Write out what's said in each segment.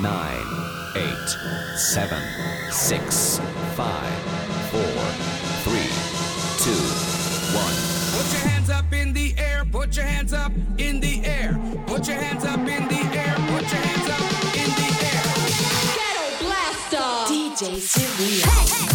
10, 9, 8, 7, 6, 5, 4, 3, 2, 1. Put your hands up in the air, put your hands up in the air, put your hands up in the air, put your hands up in the air. Ghetto Blaster. DJ Syria. Hey, hey, hey,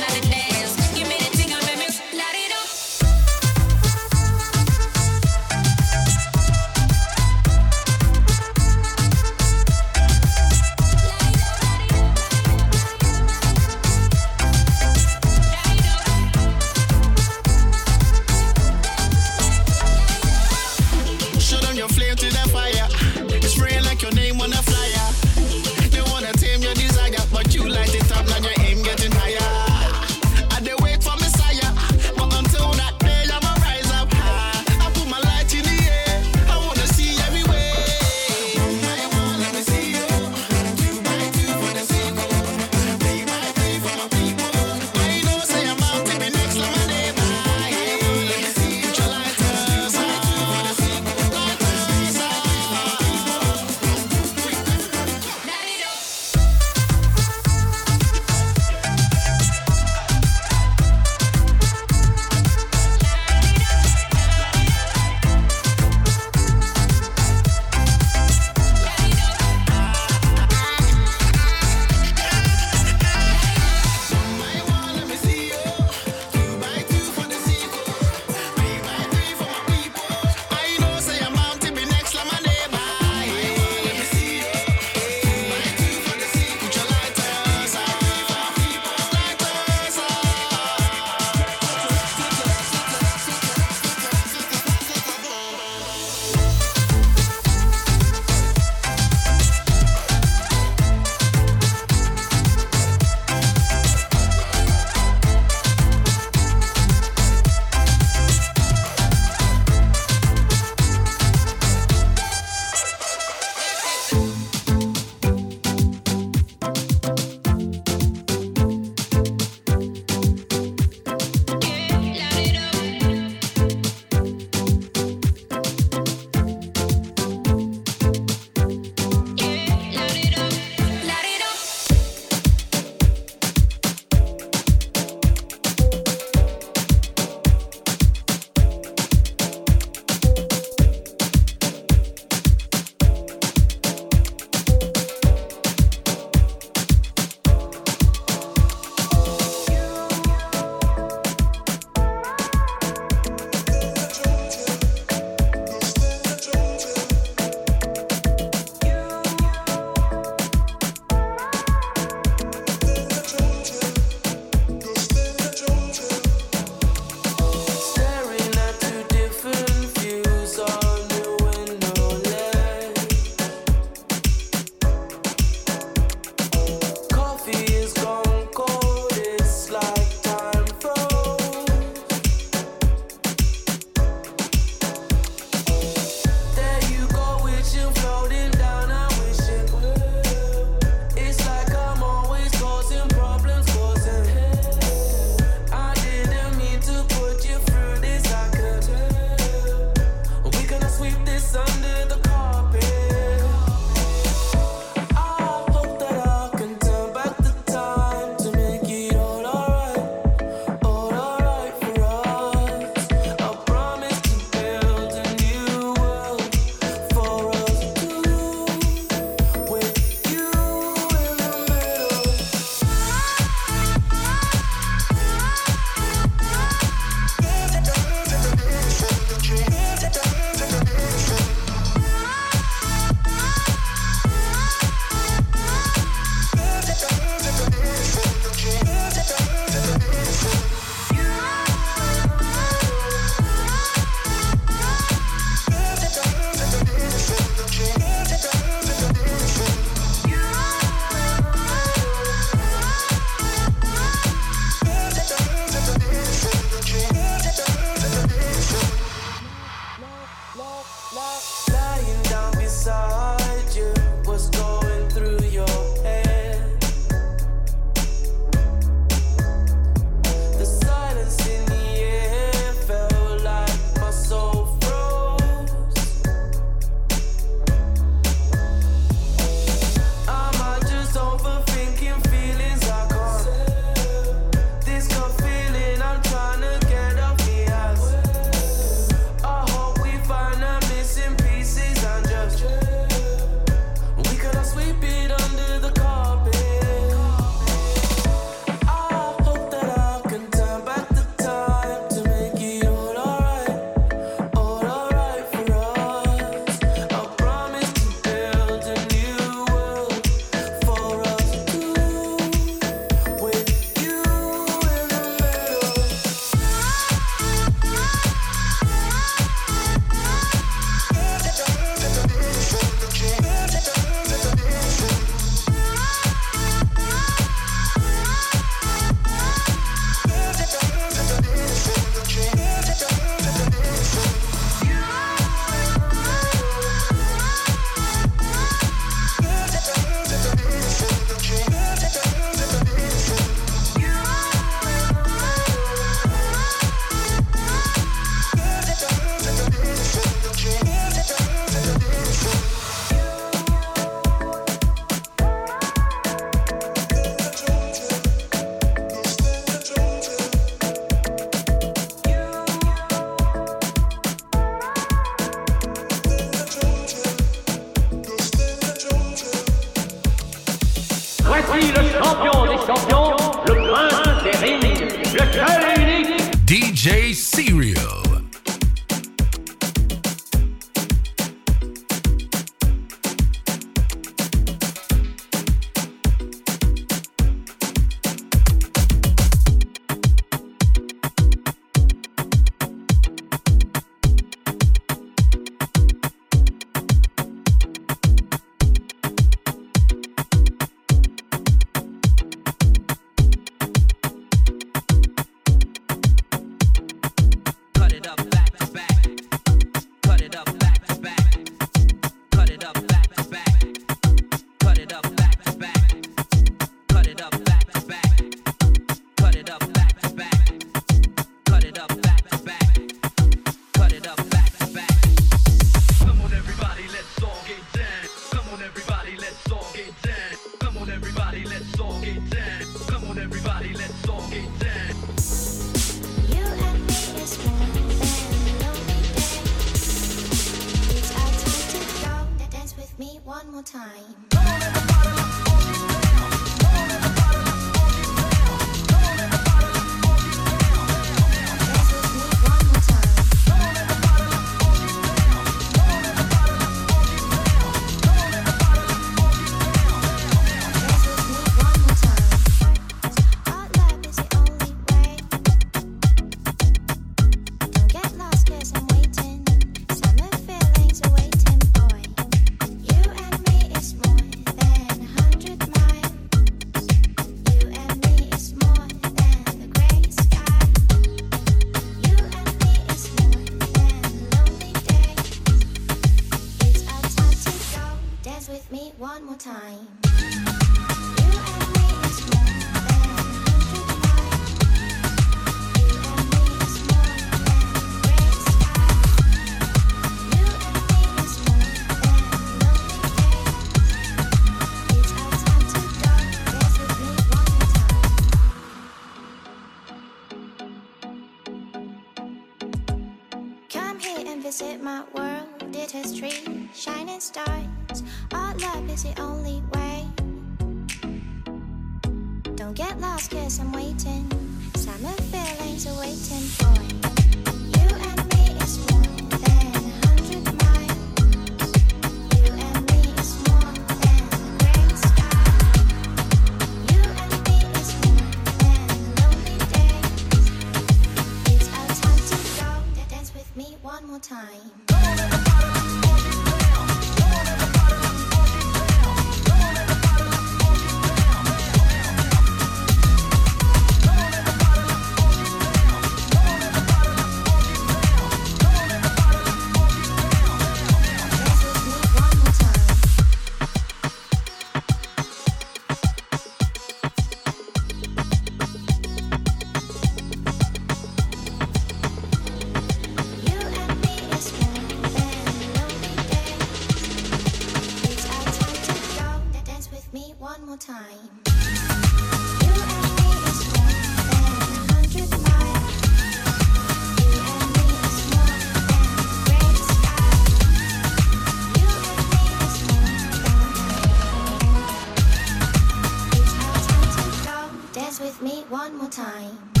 with me one more time.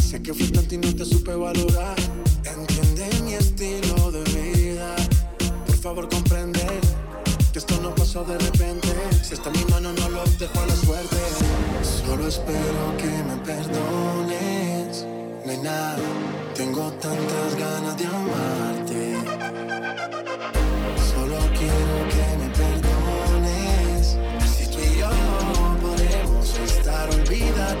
Sé que fui tanto y no te supe valorar. Entiende mi estilo de vida. Por favor, comprende que esto no pasó de repente. Si está en mi mano, no lo dejo a la suerte. Solo espero que me perdones. Nena, tengo tantas ganas de amarte. Solo quiero que me perdones. Si tú y yo podemos estar, olvida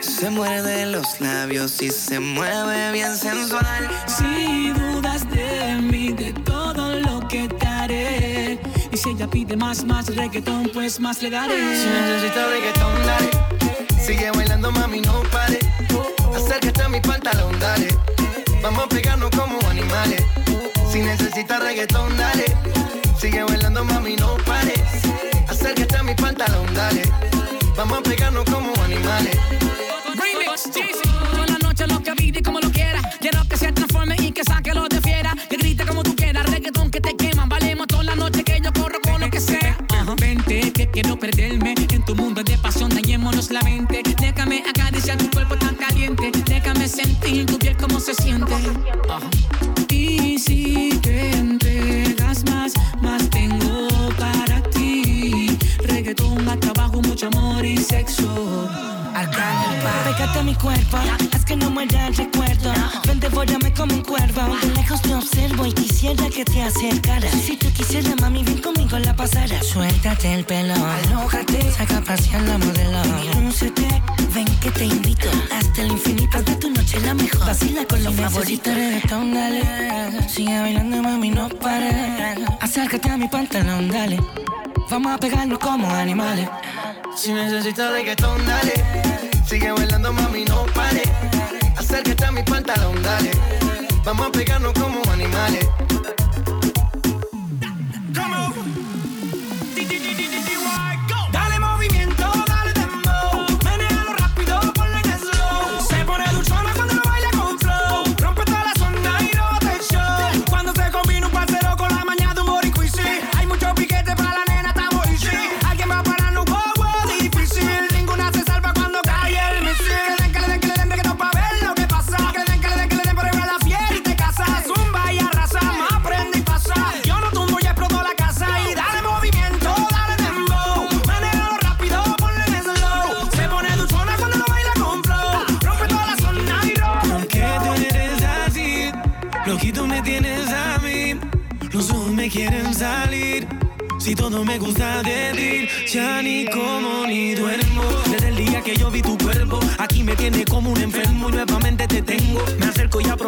Se muerde los labios y se mueve bien sensual. Si dudas de mí, de todo lo que te haré. Y si ella pide más, más reggaetón, pues más le daré. Si necesitas reggaetón, dale. Sigue bailando, mami, no pare. Acércate a mi pantalón, dale. Vamos a pegarnos como animales. Si necesitas reggaetón, dale. Sigue bailando, mami, no pare. Acércate a mi pantalón, dale. Vamos a pegarnos como animales. Remix. Toda la noche lo que vive y como lo quiera. Quiero que se transforme y que saque lo de fiera. Que grite como tú quieras, reggaetón que te queman. Valemos toda la noche que yo corro con lo que sea. Vente, que quiero perderme en tu mundo de pasión, dañémonos la mente. Pégate a mi cuerpo, haz que no muera el recuerdo. Ven, devórame como un cuervo. De lejos te observo y quisiera que te acercaras. Si tú quisieras, mami, ven conmigo la pasara. Suéltate el pelo, alójate, saca a pasear la modelo. Lúcete, ven que te invito. Hasta el infinito de tu noche la mejor. Vacila con los favoritos. reggaetón, dale. Sigue bailando, mami, no pares. Acércate a mi pantalón, dale. Vamos a pegarnos como animales. Si necesitas reggaetón, dale. Sigue bailando, mami, no pare. Acércate a mi pantalón, dale. Vamos a pegarnos como animales.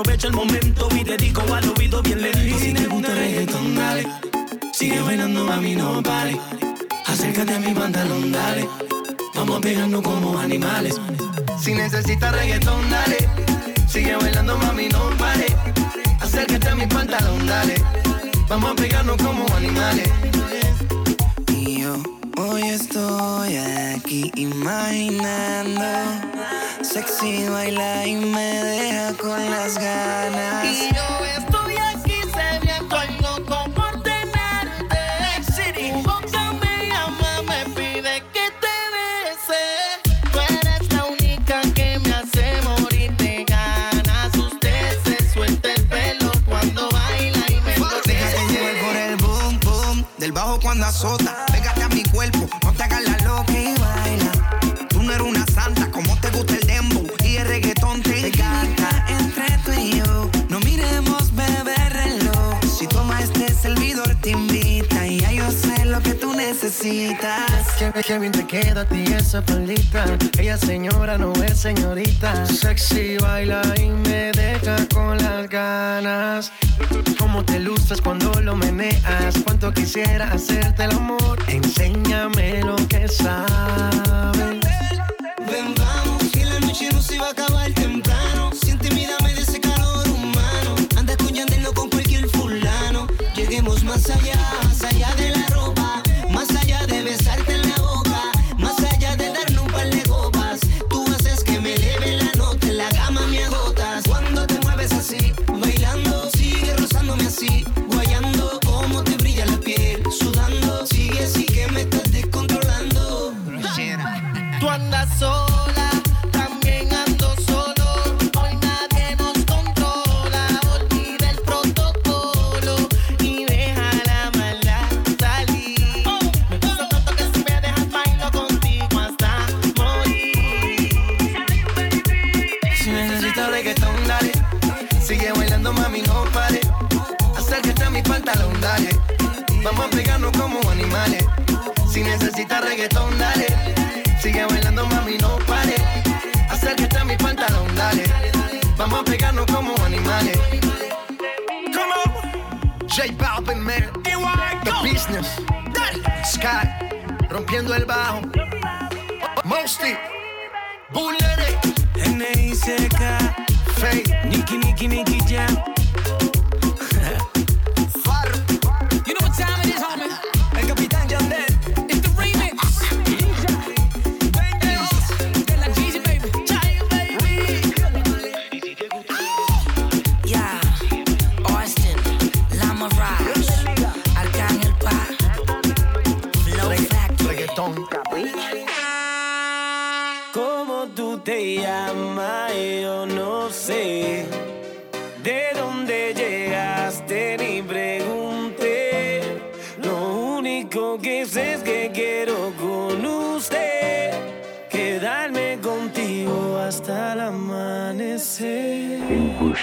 Aprovecho el momento y dedico al oído bien lento. Si te gusta reggaetón, dale. Sigue bailando, mami, no pare. Acércate a mi pantalón, dale. Vamos a pegarnos como animales. Si necesitas reggaetón, dale. Sigue bailando, mami, no pare. Acércate a mi pantalón, dale. Vamos a pegarnos como animales. Y yo hoy estoy aquí imaginando. Sexy baila y me deja con las ganas. Tú necesitas. Qué, qué bien te queda a ti esa palita. Ella señora no es señorita. Sexy baila y me deja con las ganas. Cómo te lustras cuando lo meneas. Cuánto quisiera hacerte el amor. Enséñame lo que sabes. Ven, vamos, que la noche no se va a acabar temprano. Siente mi dame de ese calor humano. Anda con con cualquier fulano. Lleguemos más allá J Balvin, man. The business. Sky. Rompiendo el bajo. Mosty. Bullet. N.I.C.K. Fake. Nicky, Nicky, Nicky Jam.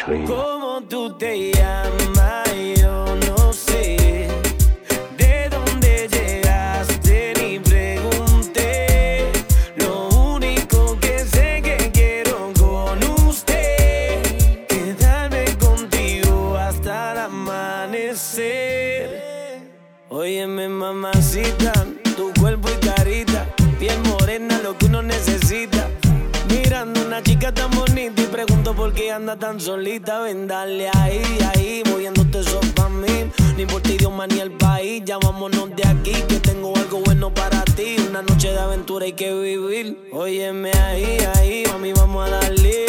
Como tú te llamas. anda tan solita, ven dale ahí, ahí, moviéndote eso pa' mí. No importa idioma ni el país, ya vámonos de aquí, que tengo algo bueno para ti. Una noche de aventura hay que vivir. Óyeme ahí, ahí, mami, vamos a darle.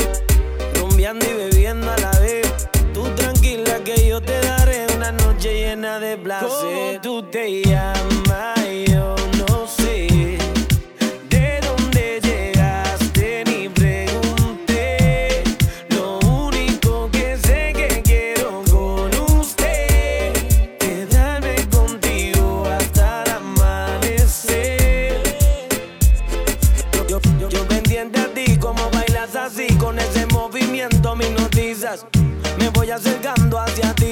Rumbeando y bebiendo a la vez. Tú tranquila que yo te daré una noche llena de placer. ¿Cómo tú te llamas? acercando hacia ti.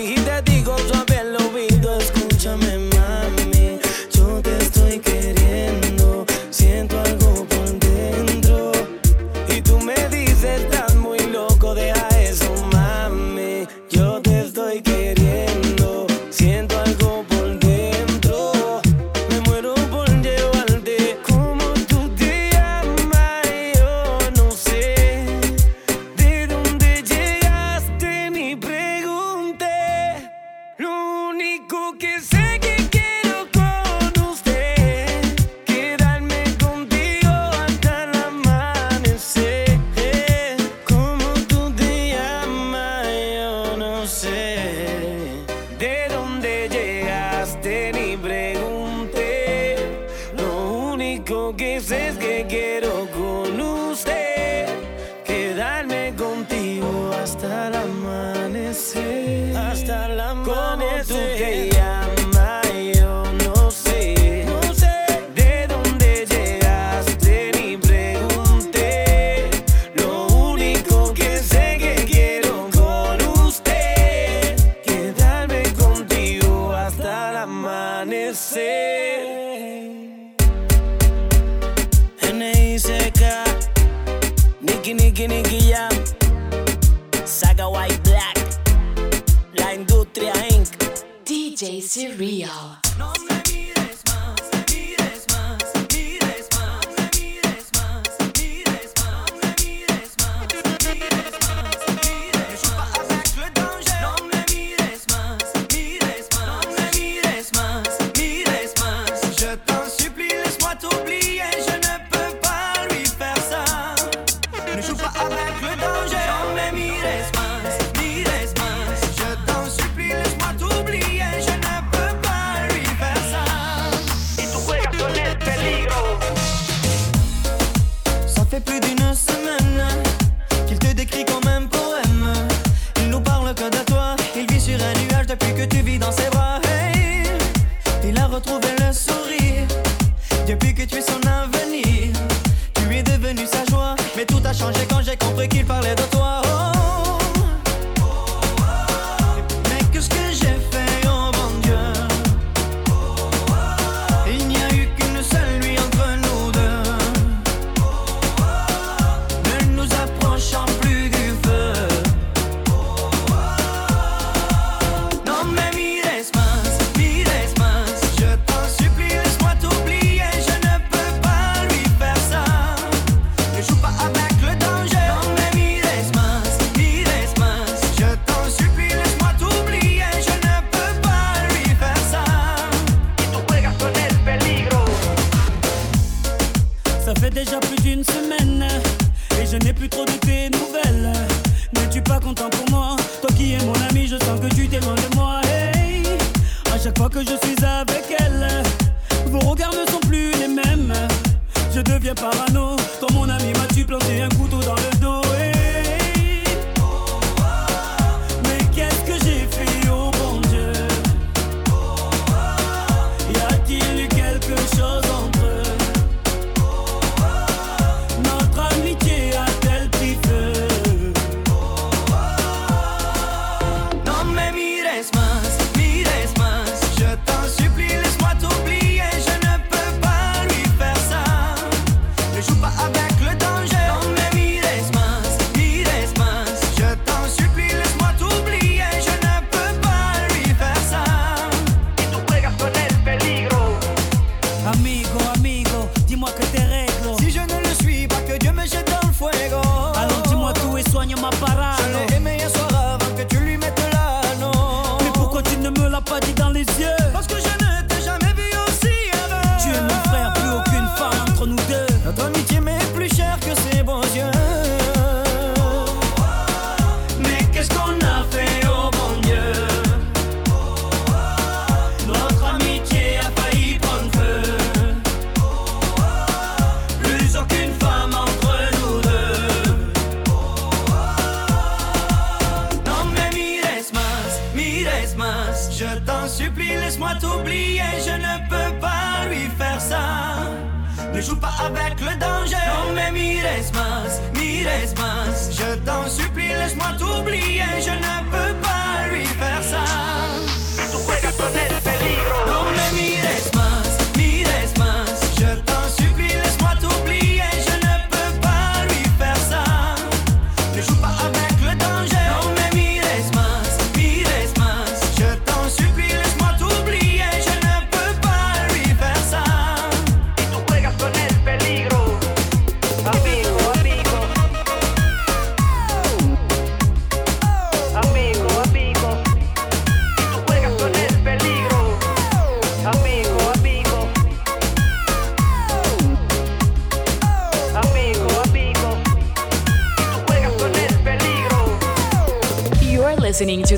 que se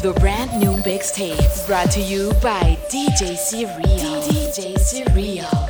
to the brand new mixtape brought to you by DJ Serial. DJ Serial.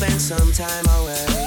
Spend some time away.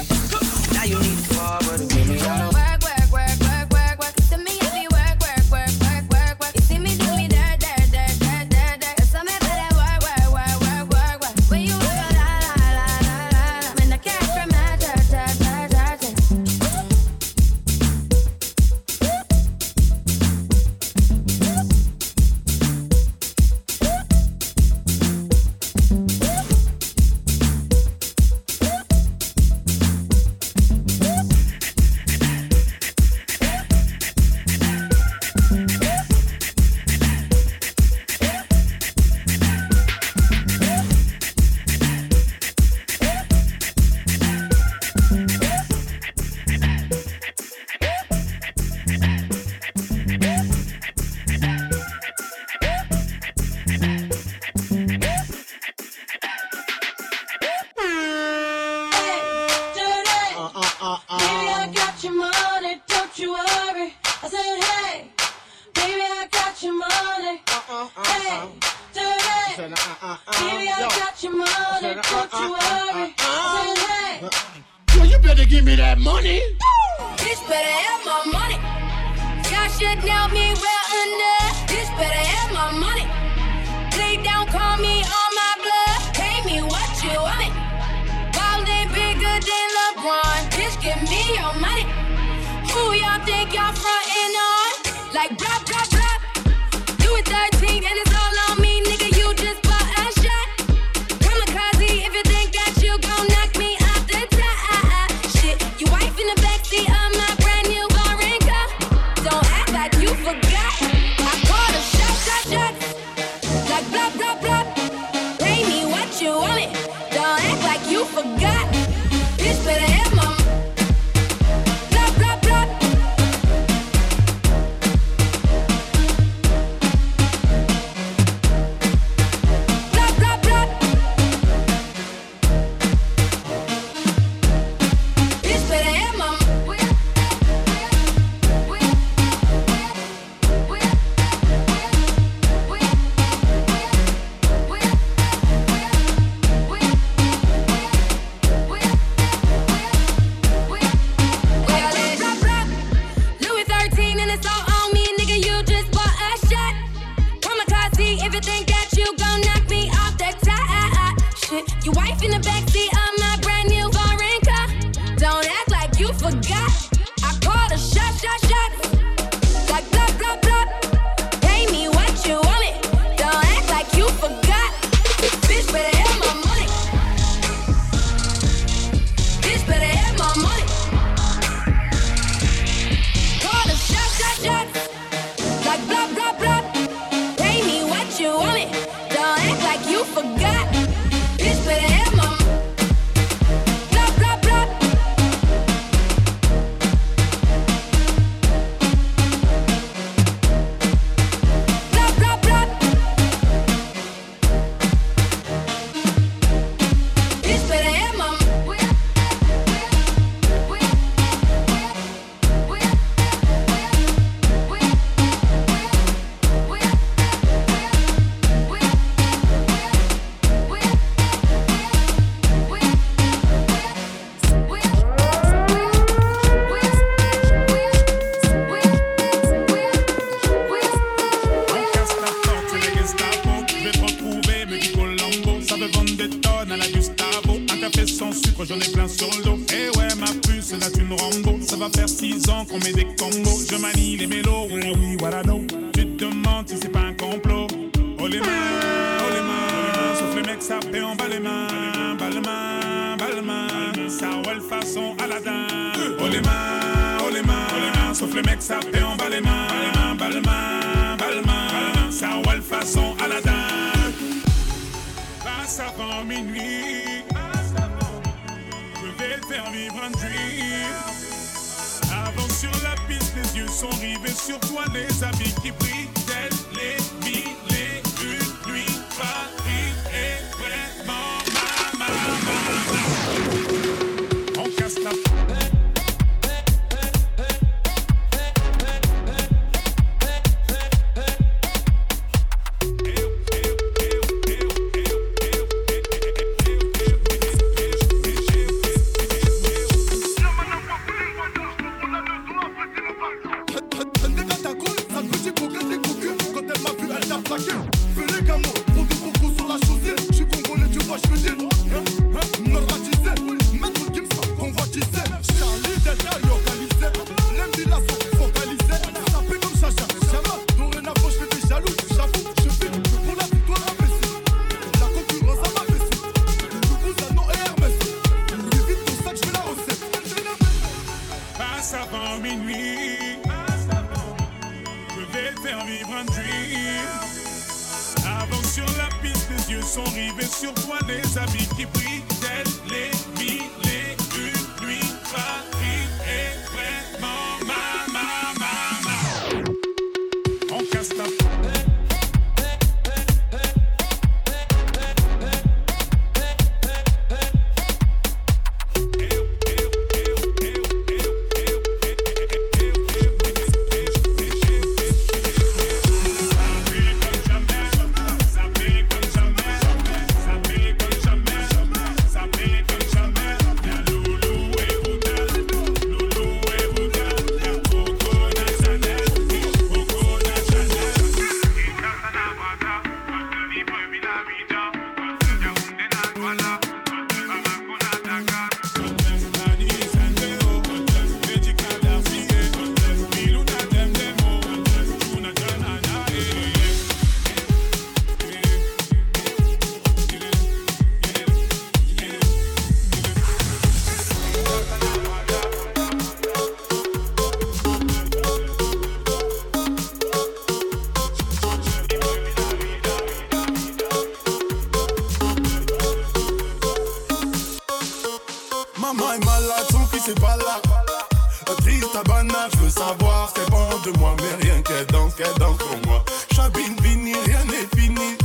Triste tabarnak, je veux savoir, c'est bon de moi, mais rien qu'elle danse, qu'elle danse pour moi. Chabine fini, rien n'est fini.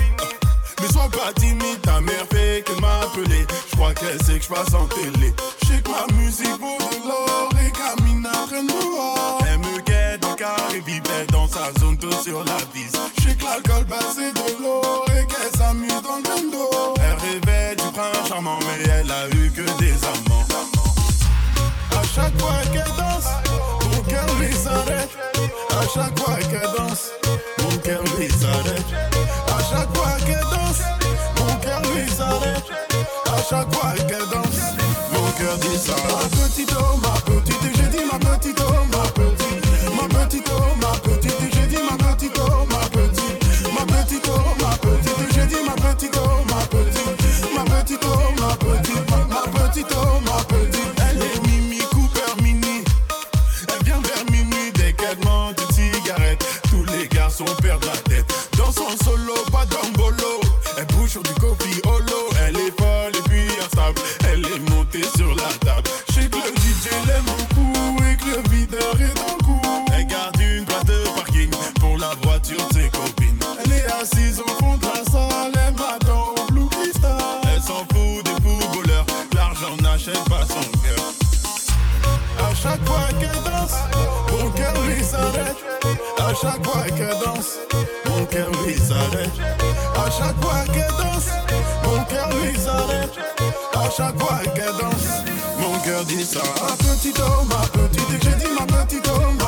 Mais sois pas timide, ta mère fait qu'elle m'a appelé. Je crois qu'elle sait que je passe en télé. Je sais que ma musique vaut de l'or et Camina voir. Elle me guette en Caraïbes, elle dans sa zone, tout sur la vis. Je sais que l'alcool passe c'est de l'or et qu'elle s'amuse dans le fois qu'elle danse, mon cœur lui s'arrête. À chaque fois qu'elle danse, mon cœur lui s'arrête. À chaque fois qu'elle danse, mon cœur lui s'arrête. À chaque fois qu'elle danse, mon cœur dit ça. Ma petite oh, ma petite, j'ai dit ma petite oh, ma ça. Ma petite oh, ma petite, j'ai dit ma petite oh, ma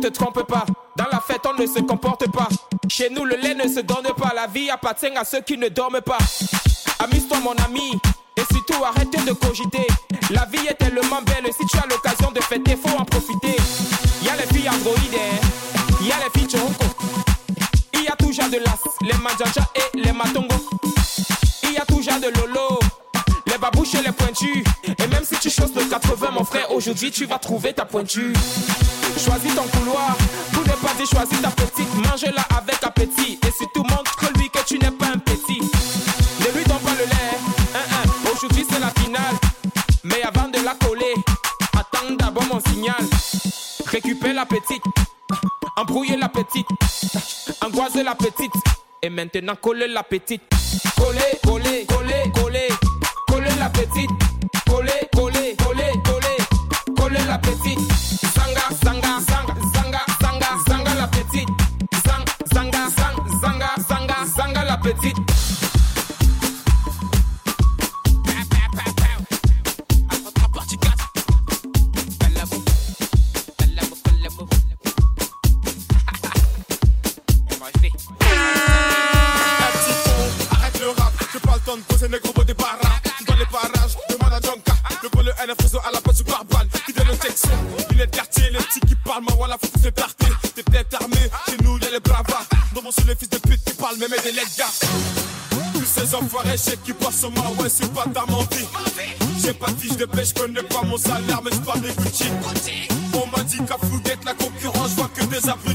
te trompe pas, dans la fête on ne se comporte pas. Chez nous le lait ne se donne pas, la vie appartient à ceux qui ne dorment pas. Amuse-toi mon ami, et surtout arrête de cogiter. La vie est tellement belle, si tu as l'occasion de fêter, faut en profiter. Y a les filles androïdes, il y a les filles choco. Y a genre de las, les manjaja et les matongo. Il y a genre de lolo, les babouches et les pointus. Et même si tu choses le 80, mon frère, aujourd'hui tu vas trouver ta pointure. Choisis ton couloir, tout n'est pas dit, choisis ta petite. Mange-la avec appétit. Et surtout montre-lui que tu n'es pas un petit. Ne lui donne pas le lait, aujourd'hui c'est la finale. Mais avant de la coller, attends d'abord mon signal. Récupère la petite, embrouiller la petite, angoiser la petite. Et maintenant coller la petite. Coller, coller, NF réseau à la base du barbal. Qui donne texte, il est quartier, les petits qui parlent, ma voilà, faut te tarter. T'es peut-être armé, chez nous y'a les bravas. Dans mon les fils de pute qui parlent, même des gars. Tous ces enfoirés, je qui passent sur moi, ouais, c'est pas ta mentie. J'ai pas de fiche de pêche, connais pas mon salaire, mais je parle des Gucci. On m'a dit qu'à Fouguette, la concurrence, je vois que des abrutis.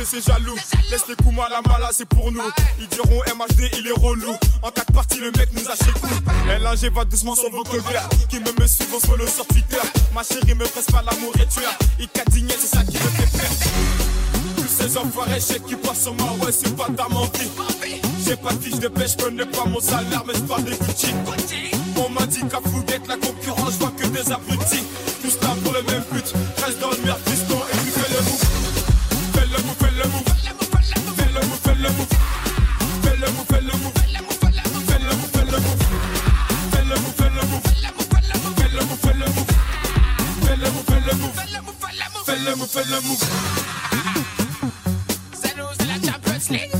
Laisse ces jaloux, laisse les coups mal à mal, c'est pour nous. Ils diront MHD, il est relou. En quatre parties, le mec nous a chez nous. LNG va doucement sur vos colères. Qui me me suivent, on follow sur Twitter. Ma chérie me presse pas l'amour et tu as. Il cadigné, c'est ça qui me fait peur. Tous ces enfoirés, je sais qui passent sur moi, ouais, c'est pas ta mentie. J'ai pas de fiche de pêche, connais pas mon salaire, mais je parle des Gucci. On m'a dit qu'à Fouguette, la concurrence, je vois que des abrutis. Tous là pour le même but, reste dans le merde, Fais le move, fais le move. C'est nous, la Champions League.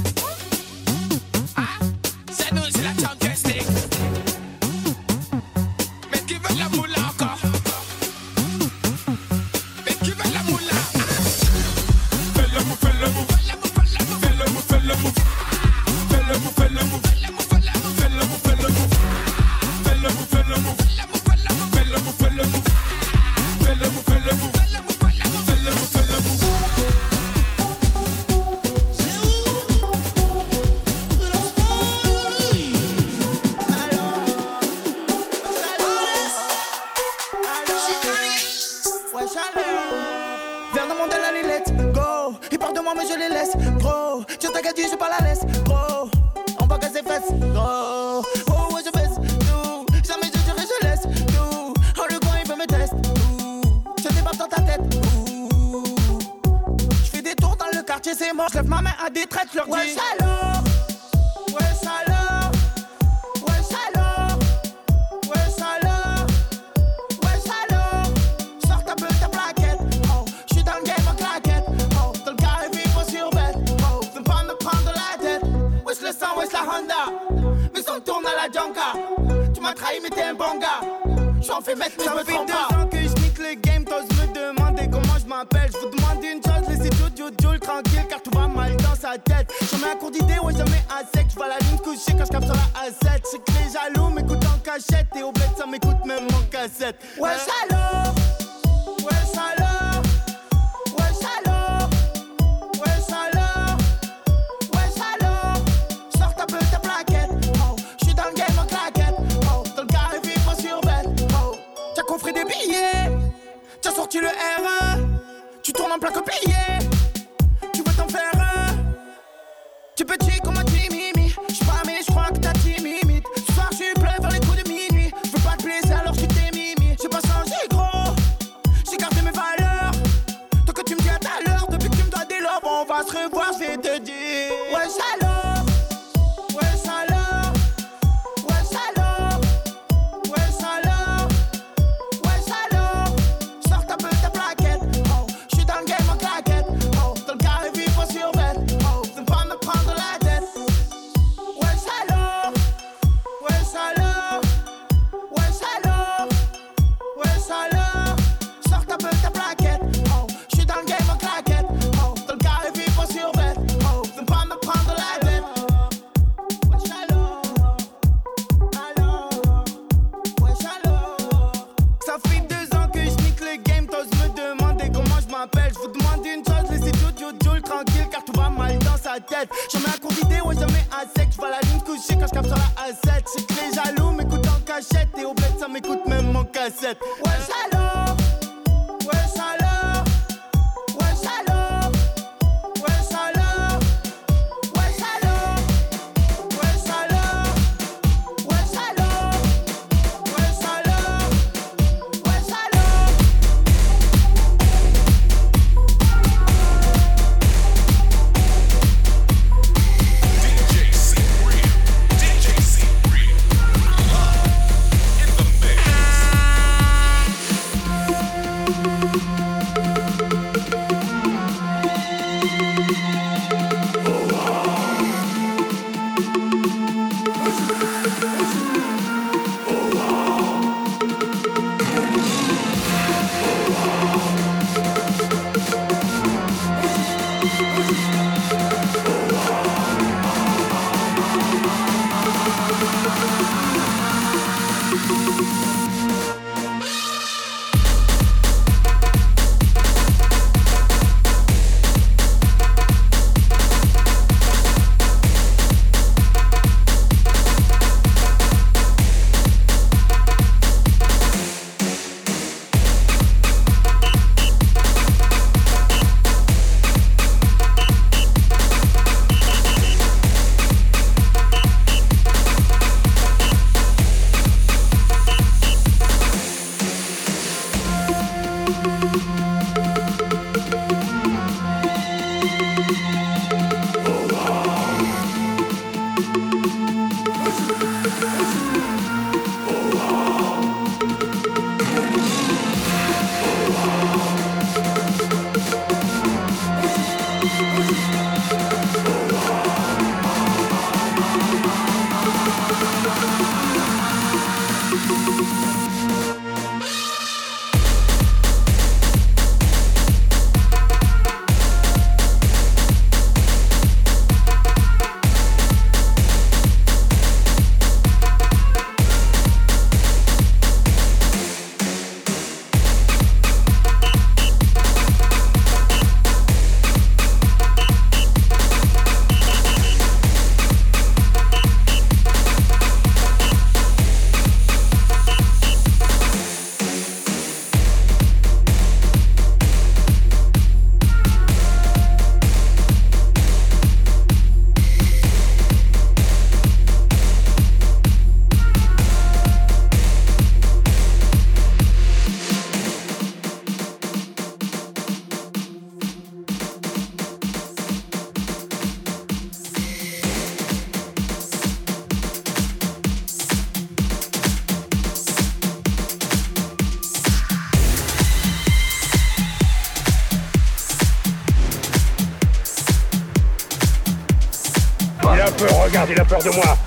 Gonzalo.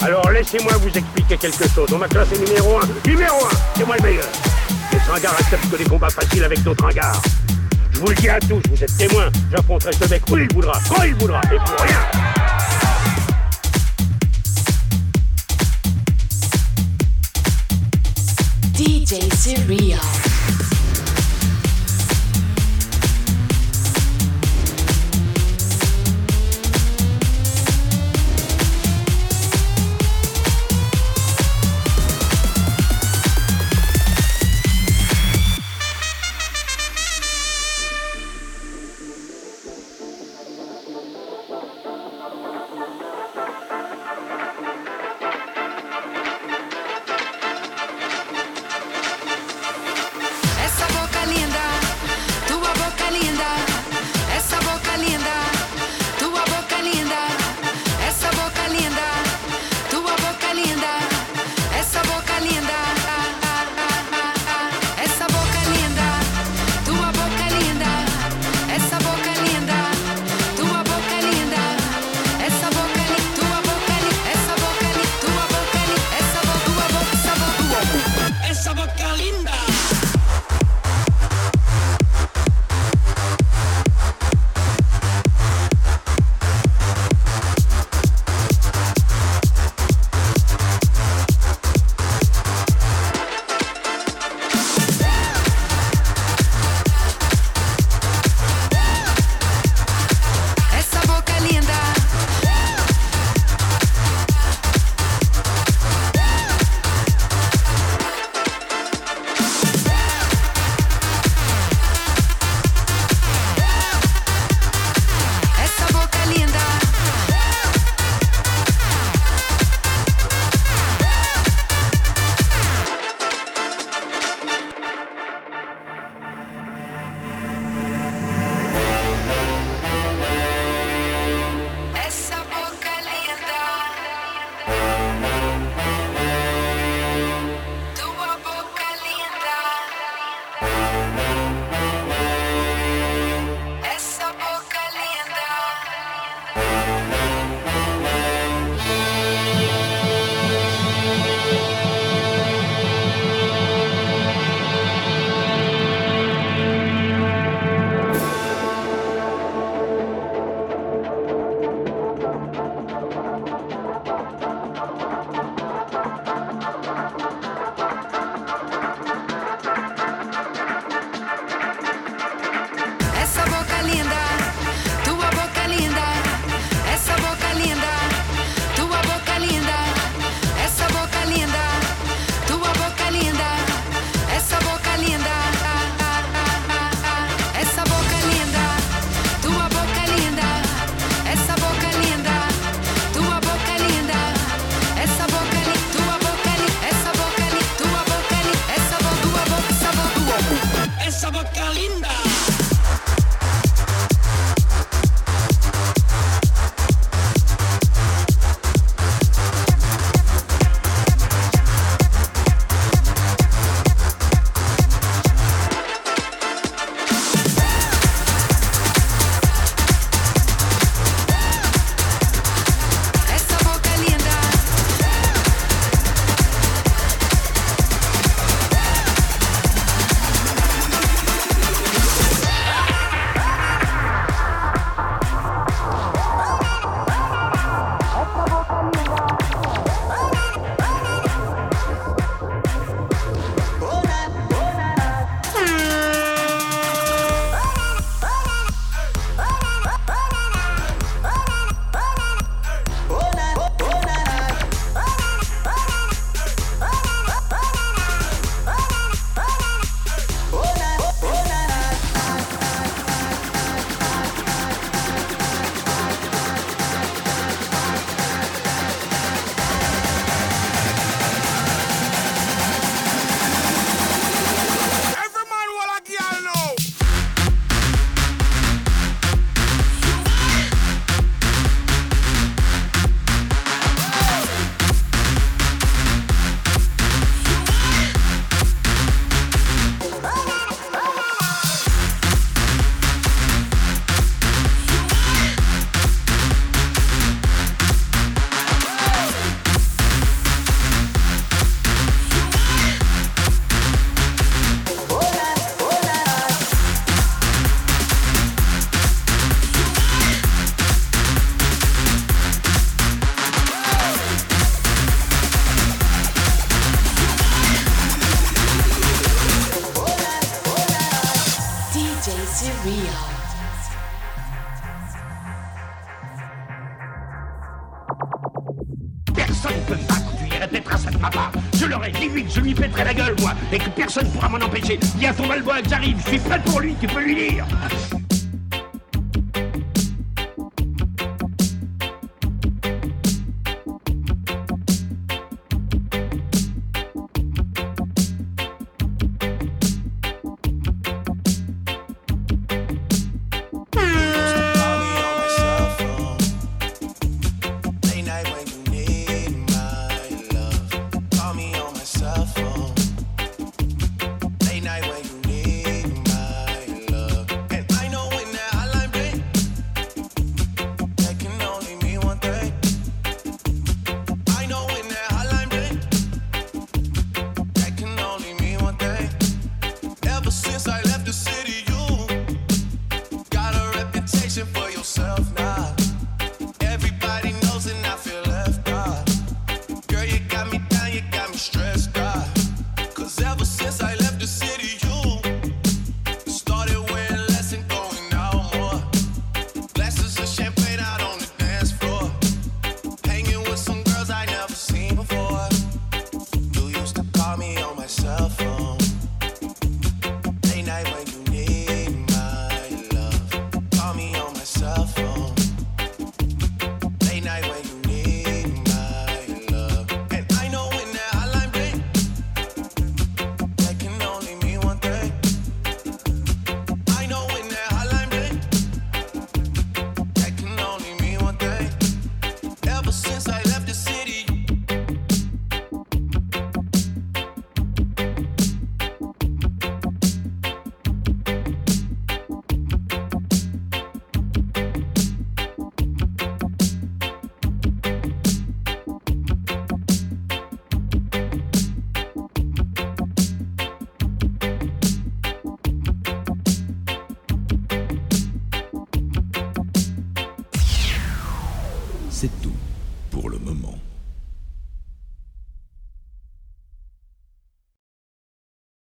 Alors laissez-moi vous expliquer quelque chose. On m'a classé numéro 1. Numéro 1 C'est moi le meilleur. Les tringards acceptent que des combats faciles avec d'autres tringards. Je vous le dis à tous, vous êtes témoins. J'affronterai ce mec où il voudra, quand il voudra, et pour rien. DJ seul peut me battre, tu y répéteras ça de ma. Je leur ai dit je lui pèterai la gueule, moi, et que personne pourra m'en empêcher. Il y a ton malbois qui arrive, je suis prêt pour lui, tu peux lui dire.